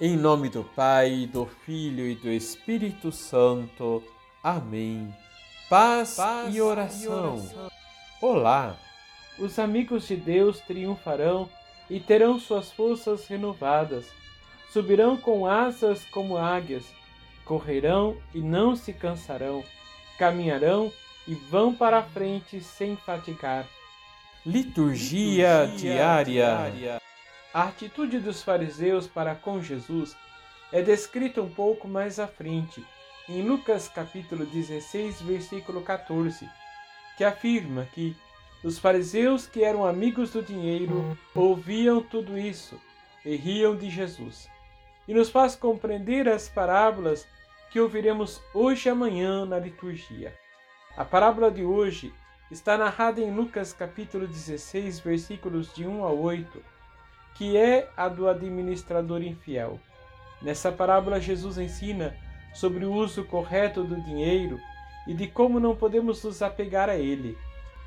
Em nome do Pai, do Filho e do Espírito Santo. Amém. Paz, Paz e, oração. e oração. Olá! Os amigos de Deus triunfarão e terão suas forças renovadas. Subirão com asas como águias, correrão e não se cansarão, caminharão e vão para a frente sem fatigar. Liturgia, Liturgia diária. diária. A atitude dos fariseus para com Jesus é descrita um pouco mais à frente, em Lucas capítulo 16, versículo 14, que afirma que os fariseus que eram amigos do dinheiro ouviam tudo isso e riam de Jesus. E nos faz compreender as parábolas que ouviremos hoje amanhã na liturgia. A parábola de hoje está narrada em Lucas capítulo 16, versículos de 1 a 8 que é a do administrador infiel. Nessa parábola, Jesus ensina sobre o uso correto do dinheiro e de como não podemos nos apegar a ele.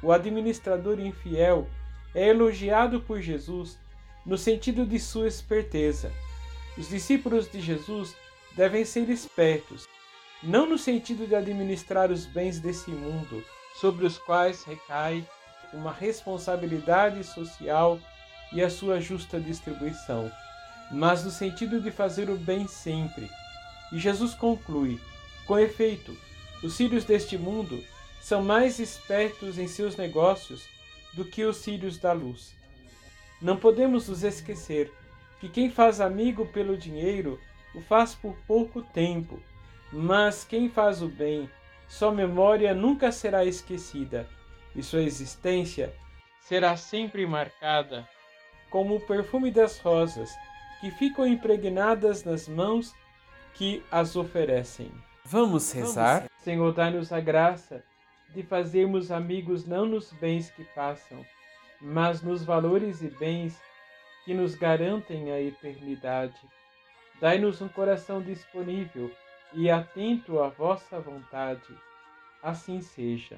O administrador infiel é elogiado por Jesus no sentido de sua esperteza. Os discípulos de Jesus devem ser espertos, não no sentido de administrar os bens desse mundo, sobre os quais recai uma responsabilidade social e a sua justa distribuição, mas no sentido de fazer o bem sempre. E Jesus conclui: com efeito, os sírios deste mundo são mais espertos em seus negócios do que os sírios da luz. Não podemos nos esquecer que quem faz amigo pelo dinheiro o faz por pouco tempo, mas quem faz o bem, sua memória nunca será esquecida e sua existência será sempre marcada como o perfume das rosas, que ficam impregnadas nas mãos que as oferecem. Vamos rezar? Senhor, dai-nos a graça de fazermos amigos não nos bens que passam, mas nos valores e bens que nos garantem a eternidade. Dai-nos um coração disponível e atento à vossa vontade. Assim seja.